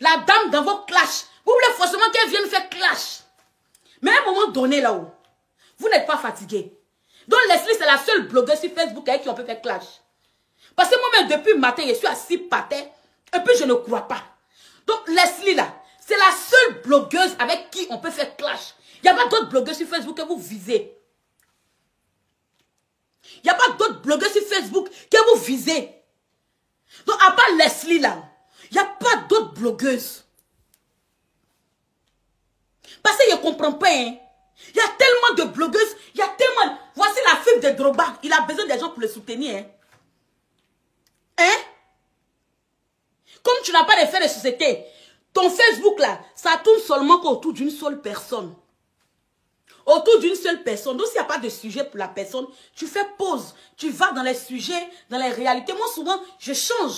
la dame dans vos clashs. Vous voulez forcément qu'elle vienne faire clash. Mais à un moment donné, là-haut, vous n'êtes pas fatigué. Donc Leslie, c'est la seule blogueuse sur Facebook avec qui on peut faire clash. Parce que moi-même, depuis le matin, je suis assis par terre. Et puis, je ne crois pas. Donc, Leslie, là, c'est la seule blogueuse avec qui on peut faire clash. Il n'y a pas d'autres blogueuses sur Facebook que vous visez. Il n'y a pas d'autres blogueuses sur Facebook que vous visez. Donc, à part Leslie, là, il n'y a pas d'autres blogueuses. Parce que je ne comprends pas, hein. Il y a tellement de blogueuses, il y a tellement... Voici la fille de Droba, il a besoin des gens pour le soutenir, hein. Hein? Comme tu n'as pas de de société, ton Facebook là, ça tourne seulement autour d'une seule personne. Autour d'une seule personne. Donc, s'il n'y a pas de sujet pour la personne, tu fais pause. Tu vas dans les sujets, dans les réalités. Moi, souvent, je change.